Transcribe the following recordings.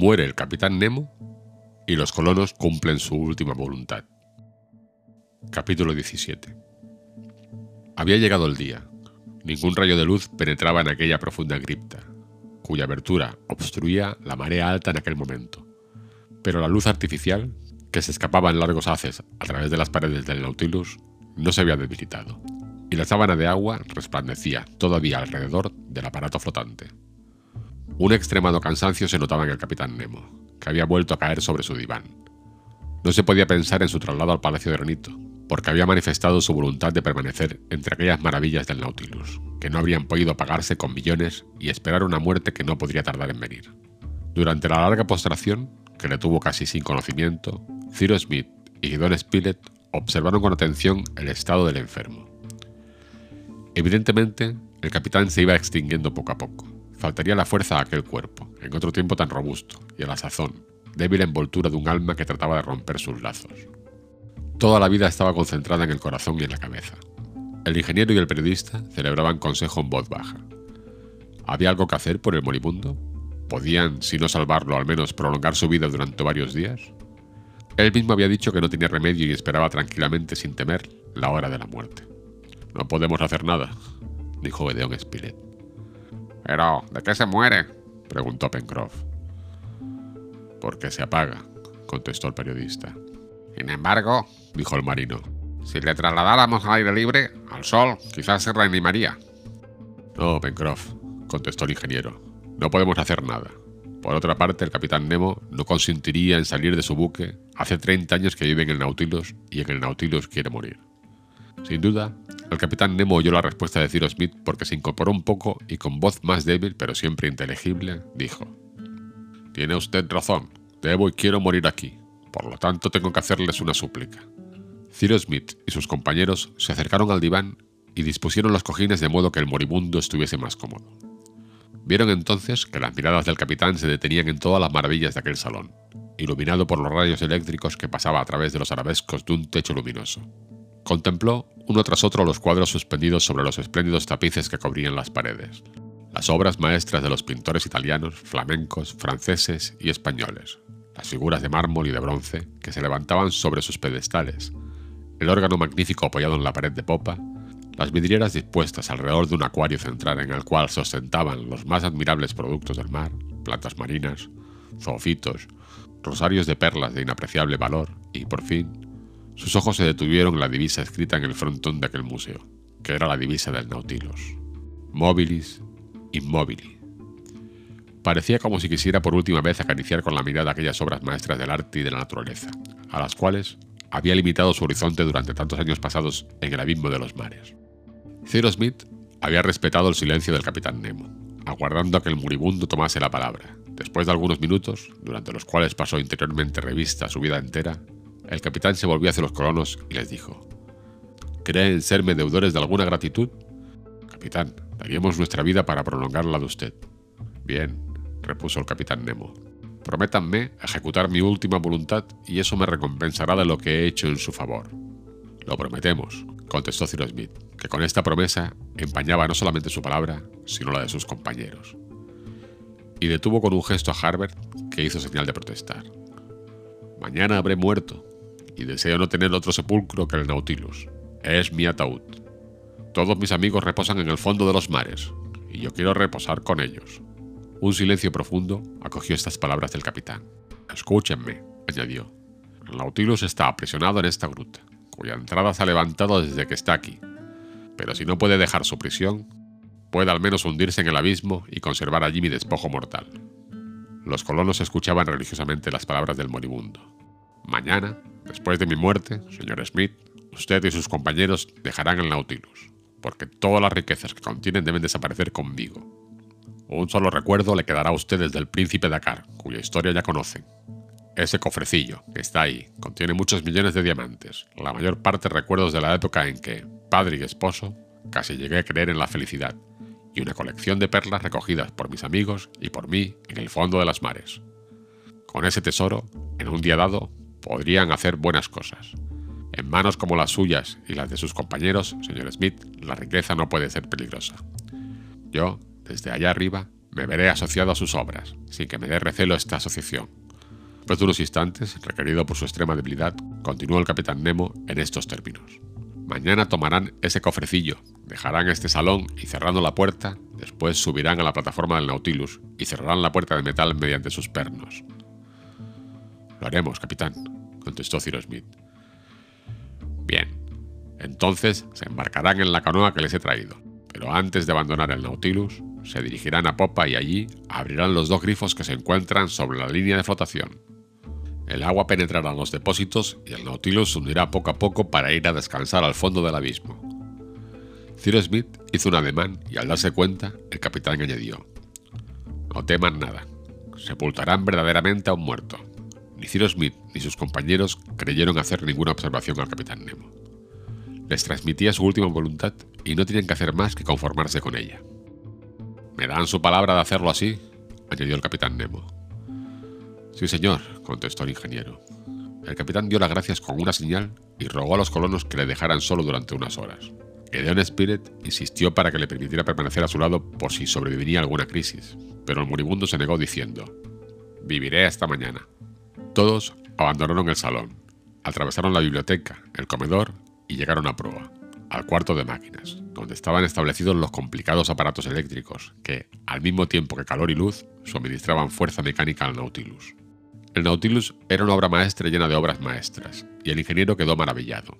Muere el capitán Nemo y los colonos cumplen su última voluntad. Capítulo 17 Había llegado el día. Ningún rayo de luz penetraba en aquella profunda cripta, cuya abertura obstruía la marea alta en aquel momento. Pero la luz artificial, que se escapaba en largos haces a través de las paredes del Nautilus, no se había debilitado, y la sábana de agua resplandecía todavía alrededor del aparato flotante. Un extremado cansancio se notaba en el capitán Nemo, que había vuelto a caer sobre su diván. No se podía pensar en su traslado al Palacio de Granito, porque había manifestado su voluntad de permanecer entre aquellas maravillas del Nautilus, que no habrían podido pagarse con millones y esperar una muerte que no podría tardar en venir. Durante la larga postración, que le tuvo casi sin conocimiento, Ciro Smith y Don Spilett observaron con atención el estado del enfermo. Evidentemente, el capitán se iba extinguiendo poco a poco. Faltaría la fuerza a aquel cuerpo, en otro tiempo tan robusto, y a la sazón, débil envoltura de un alma que trataba de romper sus lazos. Toda la vida estaba concentrada en el corazón y en la cabeza. El ingeniero y el periodista celebraban consejo en voz baja. ¿Había algo que hacer por el moribundo? ¿Podían, si no salvarlo, al menos prolongar su vida durante varios días? Él mismo había dicho que no tenía remedio y esperaba tranquilamente sin temer la hora de la muerte. No podemos hacer nada, dijo Gedeon Spilett. ¿Pero de qué se muere? preguntó Pencroff. Porque se apaga, contestó el periodista. Sin embargo, dijo el marino, si le trasladáramos al aire libre, al sol, quizás se reanimaría. No, Pencroff, contestó el ingeniero. No podemos hacer nada. Por otra parte, el capitán Nemo no consentiría en salir de su buque. Hace 30 años que vive en el Nautilus y en el Nautilus quiere morir. Sin duda, el capitán Nemo oyó la respuesta de Cyrus Smith porque se incorporó un poco y con voz más débil pero siempre inteligible dijo: Tiene usted razón, debo y quiero morir aquí, por lo tanto tengo que hacerles una súplica. Cyrus Smith y sus compañeros se acercaron al diván y dispusieron los cojines de modo que el moribundo estuviese más cómodo. Vieron entonces que las miradas del capitán se detenían en todas las maravillas de aquel salón, iluminado por los rayos eléctricos que pasaba a través de los arabescos de un techo luminoso. Contempló uno tras otro los cuadros suspendidos sobre los espléndidos tapices que cubrían las paredes, las obras maestras de los pintores italianos, flamencos, franceses y españoles, las figuras de mármol y de bronce que se levantaban sobre sus pedestales, el órgano magnífico apoyado en la pared de popa, las vidrieras dispuestas alrededor de un acuario central en el cual se ostentaban los más admirables productos del mar, plantas marinas, zoofitos, rosarios de perlas de inapreciable valor y, por fin, sus ojos se detuvieron en la divisa escrita en el frontón de aquel museo, que era la divisa del Nautilus. Mobilis Immobili. Parecía como si quisiera por última vez acariciar con la mirada aquellas obras maestras del arte y de la naturaleza, a las cuales había limitado su horizonte durante tantos años pasados en el abismo de los mares. Cyrus Smith había respetado el silencio del capitán Nemo, aguardando a que el moribundo tomase la palabra. Después de algunos minutos, durante los cuales pasó interiormente revista su vida entera, el capitán se volvió hacia los colonos y les dijo, ¿Creen serme deudores de alguna gratitud? Capitán, daríamos nuestra vida para prolongar la de usted. Bien, repuso el capitán Nemo. Prométanme ejecutar mi última voluntad y eso me recompensará de lo que he hecho en su favor. Lo prometemos, contestó Cyrus Smith, que con esta promesa empañaba no solamente su palabra, sino la de sus compañeros. Y detuvo con un gesto a Harbert, que hizo señal de protestar. Mañana habré muerto, y deseo no tener otro sepulcro que el Nautilus. Es mi ataúd. Todos mis amigos reposan en el fondo de los mares, y yo quiero reposar con ellos. Un silencio profundo acogió estas palabras del capitán. Escúchenme, añadió. El Nautilus está aprisionado en esta gruta, cuya entrada se ha levantado desde que está aquí. Pero si no puede dejar su prisión, puede al menos hundirse en el abismo y conservar allí mi despojo mortal. Los colonos escuchaban religiosamente las palabras del moribundo. Mañana, después de mi muerte, señor Smith, usted y sus compañeros dejarán el Nautilus, porque todas las riquezas que contienen deben desaparecer conmigo. Un solo recuerdo le quedará a ustedes del príncipe Dakar, cuya historia ya conocen. Ese cofrecillo, que está ahí, contiene muchos millones de diamantes, la mayor parte recuerdos de la época en que, padre y esposo, casi llegué a creer en la felicidad, y una colección de perlas recogidas por mis amigos y por mí en el fondo de las mares. Con ese tesoro, en un día dado, podrían hacer buenas cosas. En manos como las suyas y las de sus compañeros, señor Smith, la riqueza no puede ser peligrosa. Yo, desde allá arriba, me veré asociado a sus obras, sin que me dé recelo esta asociación. Después de unos instantes, requerido por su extrema debilidad, continuó el capitán Nemo en estos términos. Mañana tomarán ese cofrecillo, dejarán este salón y cerrando la puerta, después subirán a la plataforma del Nautilus y cerrarán la puerta de metal mediante sus pernos. Lo haremos, capitán, contestó Cyrus Smith. Bien, entonces se embarcarán en la canoa que les he traído, pero antes de abandonar el Nautilus, se dirigirán a popa y allí abrirán los dos grifos que se encuentran sobre la línea de flotación. El agua penetrará en los depósitos y el Nautilus se hundirá poco a poco para ir a descansar al fondo del abismo. Cyrus Smith hizo un ademán y al darse cuenta, el capitán añadió: No teman nada, sepultarán verdaderamente a un muerto. Ni Cyrus Smith ni sus compañeros creyeron hacer ninguna observación al capitán Nemo. Les transmitía su última voluntad y no tienen que hacer más que conformarse con ella. ¿Me dan su palabra de hacerlo así? añadió el capitán Nemo. Sí, señor, contestó el ingeniero. El capitán dio las gracias con una señal y rogó a los colonos que le dejaran solo durante unas horas. Gedeon Spirit insistió para que le permitiera permanecer a su lado por si sobreviviría alguna crisis, pero el moribundo se negó diciendo: Viviré hasta mañana. Todos abandonaron el salón, atravesaron la biblioteca, el comedor y llegaron a proa, al cuarto de máquinas, donde estaban establecidos los complicados aparatos eléctricos que, al mismo tiempo que calor y luz, suministraban fuerza mecánica al Nautilus. El Nautilus era una obra maestra llena de obras maestras, y el ingeniero quedó maravillado.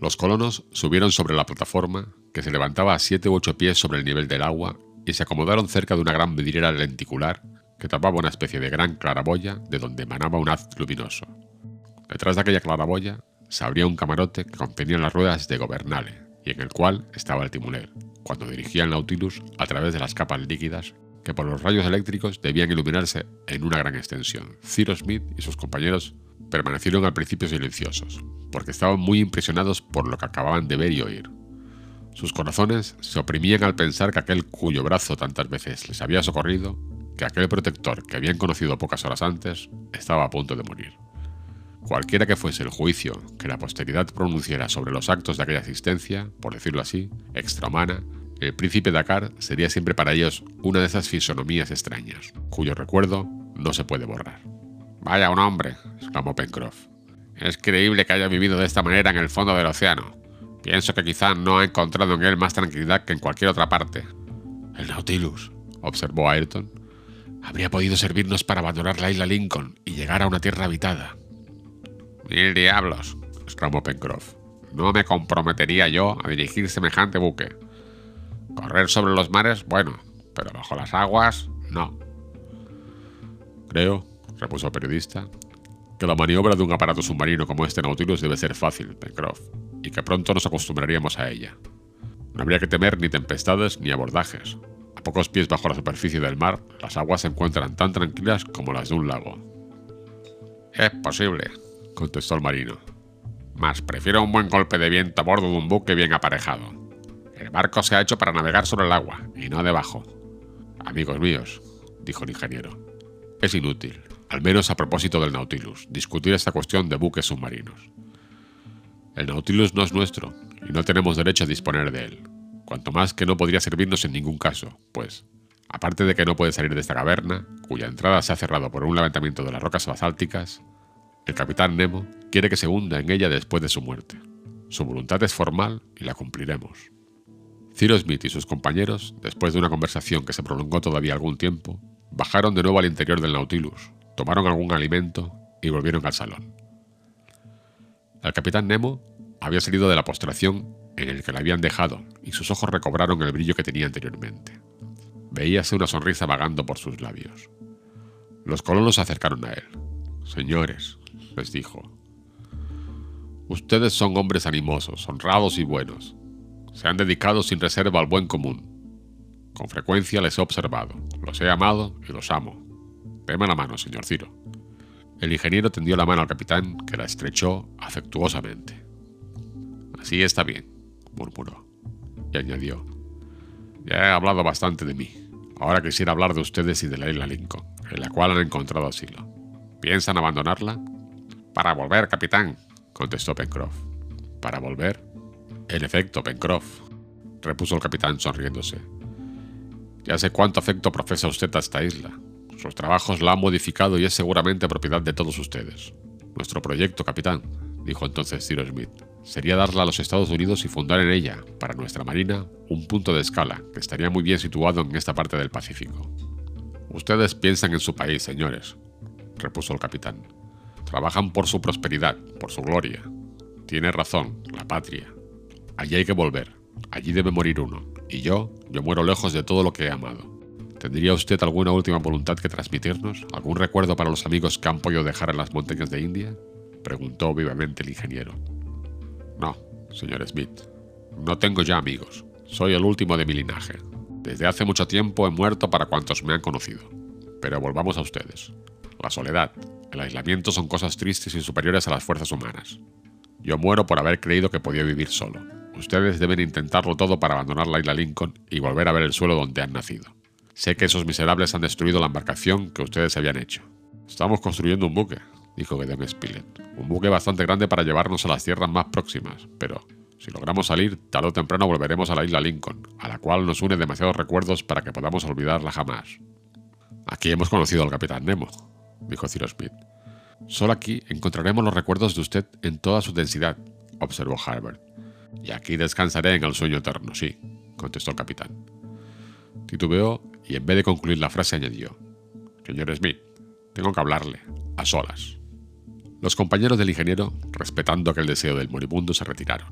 Los colonos subieron sobre la plataforma, que se levantaba a 7 u 8 pies sobre el nivel del agua, y se acomodaron cerca de una gran vidriera lenticular que tapaba una especie de gran claraboya de donde emanaba un haz luminoso. Detrás de aquella claraboya se abría un camarote que contenía las ruedas de Gobernale y en el cual estaba el timonel, cuando dirigía el Nautilus a través de las capas líquidas que por los rayos eléctricos debían iluminarse en una gran extensión. Cyrus Smith y sus compañeros permanecieron al principio silenciosos, porque estaban muy impresionados por lo que acababan de ver y oír. Sus corazones se oprimían al pensar que aquel cuyo brazo tantas veces les había socorrido que aquel protector que habían conocido pocas horas antes estaba a punto de morir. Cualquiera que fuese el juicio que la posteridad pronunciara sobre los actos de aquella existencia, por decirlo así, extrahumana, el príncipe Dakar sería siempre para ellos una de esas fisonomías extrañas, cuyo recuerdo no se puede borrar. Vaya un hombre, exclamó Pencroff. Es creíble que haya vivido de esta manera en el fondo del océano. Pienso que quizá no ha encontrado en él más tranquilidad que en cualquier otra parte. El Nautilus, observó Ayrton, habría podido servirnos para abandonar la isla Lincoln y llegar a una tierra habitada. Mil diablos, exclamó Pencroff. No me comprometería yo a dirigir semejante buque. Correr sobre los mares, bueno, pero bajo las aguas, no. Creo, repuso el periodista, que la maniobra de un aparato submarino como este Nautilus debe ser fácil, Pencroff, y que pronto nos acostumbraríamos a ella. No habría que temer ni tempestades ni abordajes, pocos pies bajo la superficie del mar, las aguas se encuentran tan tranquilas como las de un lago. Es posible, contestó el marino. Mas prefiero un buen golpe de viento a bordo de un buque bien aparejado. El barco se ha hecho para navegar sobre el agua y no debajo. Amigos míos, dijo el ingeniero, es inútil, al menos a propósito del Nautilus, discutir esta cuestión de buques submarinos. El Nautilus no es nuestro y no tenemos derecho a disponer de él cuanto más que no podría servirnos en ningún caso, pues, aparte de que no puede salir de esta caverna, cuya entrada se ha cerrado por un levantamiento de las rocas basálticas, el capitán Nemo quiere que se hunda en ella después de su muerte. Su voluntad es formal y la cumpliremos. Cyrus Smith y sus compañeros, después de una conversación que se prolongó todavía algún tiempo, bajaron de nuevo al interior del Nautilus, tomaron algún alimento y volvieron al salón. El capitán Nemo había salido de la postración en el que la habían dejado, y sus ojos recobraron el brillo que tenía anteriormente. Veíase una sonrisa vagando por sus labios. Los colonos se acercaron a él. Señores, les dijo, ustedes son hombres animosos, honrados y buenos. Se han dedicado sin reserva al buen común. Con frecuencia les he observado, los he amado y los amo. Deme la mano, señor Ciro. El ingeniero tendió la mano al capitán, que la estrechó afectuosamente. Así está bien murmuró. Y añadió, ya he hablado bastante de mí. Ahora quisiera hablar de ustedes y de la isla Lincoln, en la cual han encontrado asilo. ¿Piensan abandonarla? Para volver, capitán, contestó Pencroff. ¿Para volver? En efecto, Pencroff, repuso el capitán sonriéndose. Ya sé cuánto afecto profesa usted a esta isla. Sus trabajos la han modificado y es seguramente propiedad de todos ustedes. Nuestro proyecto, capitán, dijo entonces Cyrus Smith, sería darla a los Estados Unidos y fundar en ella, para nuestra marina, un punto de escala que estaría muy bien situado en esta parte del Pacífico. Ustedes piensan en su país, señores, repuso el capitán. Trabajan por su prosperidad, por su gloria. Tiene razón, la patria. Allí hay que volver. Allí debe morir uno. Y yo, yo muero lejos de todo lo que he amado. ¿Tendría usted alguna última voluntad que transmitirnos? ¿Algún recuerdo para los amigos que han podido dejar en las montañas de India? Preguntó vivamente el ingeniero. No, señor Smith. No tengo ya amigos. Soy el último de mi linaje. Desde hace mucho tiempo he muerto para cuantos me han conocido. Pero volvamos a ustedes. La soledad, el aislamiento son cosas tristes y superiores a las fuerzas humanas. Yo muero por haber creído que podía vivir solo. Ustedes deben intentarlo todo para abandonar la isla Lincoln y volver a ver el suelo donde han nacido. Sé que esos miserables han destruido la embarcación que ustedes habían hecho. Estamos construyendo un buque, dijo Gideon Spilett. Un buque bastante grande para llevarnos a las tierras más próximas, pero si logramos salir, tarde o temprano volveremos a la isla Lincoln, a la cual nos une demasiados recuerdos para que podamos olvidarla jamás. Aquí hemos conocido al capitán Nemo, dijo Cyrus Smith. Solo aquí encontraremos los recuerdos de usted en toda su densidad, observó Harbert. Y aquí descansaré en el sueño eterno, sí, contestó el capitán. Titubeó y en vez de concluir la frase añadió, Señor Smith, tengo que hablarle, a solas. Los compañeros del ingeniero, respetando aquel deseo del moribundo, se retiraron.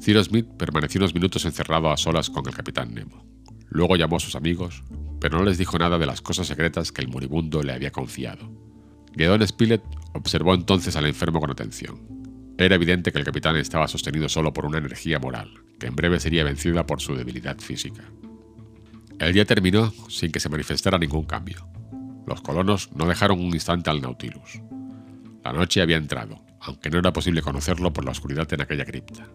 Cyrus Smith permaneció unos minutos encerrado a solas con el capitán Nemo. Luego llamó a sus amigos, pero no les dijo nada de las cosas secretas que el moribundo le había confiado. Gedón Spilett observó entonces al enfermo con atención. Era evidente que el capitán estaba sostenido solo por una energía moral, que en breve sería vencida por su debilidad física. El día terminó sin que se manifestara ningún cambio. Los colonos no dejaron un instante al Nautilus. La noche había entrado, aunque no era posible conocerlo por la oscuridad en aquella cripta.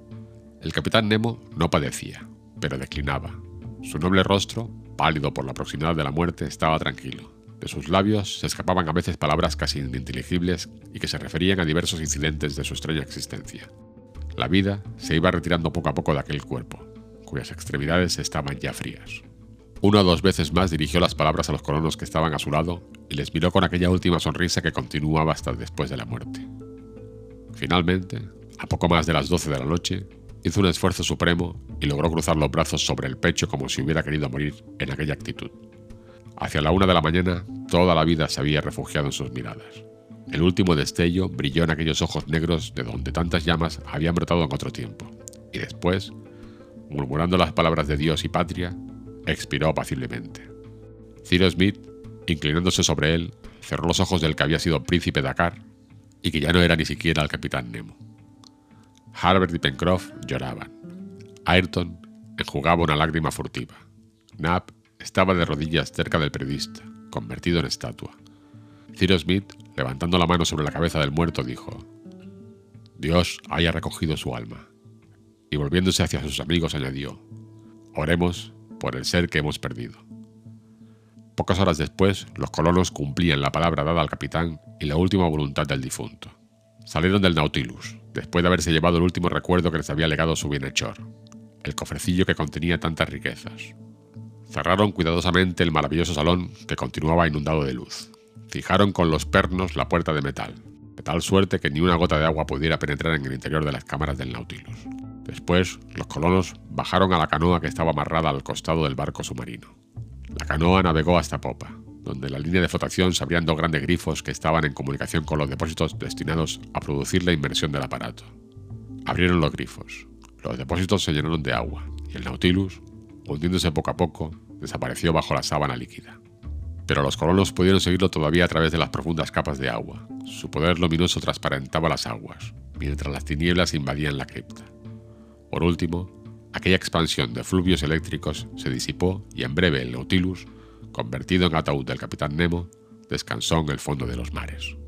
El capitán Nemo no padecía, pero declinaba. Su noble rostro, pálido por la proximidad de la muerte, estaba tranquilo. De sus labios se escapaban a veces palabras casi ininteligibles y que se referían a diversos incidentes de su extraña existencia. La vida se iba retirando poco a poco de aquel cuerpo, cuyas extremidades estaban ya frías. Una o dos veces más dirigió las palabras a los colonos que estaban a su lado y les miró con aquella última sonrisa que continuaba hasta después de la muerte. Finalmente, a poco más de las doce de la noche, hizo un esfuerzo supremo y logró cruzar los brazos sobre el pecho como si hubiera querido morir en aquella actitud. Hacia la una de la mañana, toda la vida se había refugiado en sus miradas. El último destello brilló en aquellos ojos negros de donde tantas llamas habían brotado en otro tiempo, y después, murmurando las palabras de Dios y patria, expiró apaciblemente. Cyrus Smith, inclinándose sobre él, cerró los ojos del que había sido príncipe Dakar y que ya no era ni siquiera el capitán Nemo. Harbert y Pencroff lloraban. Ayrton enjugaba una lágrima furtiva. Knapp estaba de rodillas cerca del periodista, convertido en estatua. Cyrus Smith, levantando la mano sobre la cabeza del muerto, dijo, Dios haya recogido su alma. Y volviéndose hacia sus amigos añadió, Oremos por el ser que hemos perdido. Pocas horas después, los colonos cumplían la palabra dada al capitán y la última voluntad del difunto. Salieron del Nautilus, después de haberse llevado el último recuerdo que les había legado su bienhechor, el cofrecillo que contenía tantas riquezas. Cerraron cuidadosamente el maravilloso salón que continuaba inundado de luz. Fijaron con los pernos la puerta de metal, de tal suerte que ni una gota de agua pudiera penetrar en el interior de las cámaras del Nautilus. Después, los colonos bajaron a la canoa que estaba amarrada al costado del barco submarino. La canoa navegó hasta popa, donde la línea de flotación se abrían dos grandes grifos que estaban en comunicación con los depósitos destinados a producir la inmersión del aparato. Abrieron los grifos. Los depósitos se llenaron de agua y el Nautilus, hundiéndose poco a poco, desapareció bajo la sábana líquida. Pero los colonos pudieron seguirlo todavía a través de las profundas capas de agua. Su poder luminoso transparentaba las aguas, mientras las tinieblas invadían la cripta. Por último, aquella expansión de fluvios eléctricos se disipó y en breve el Nautilus, convertido en ataúd del capitán Nemo, descansó en el fondo de los mares.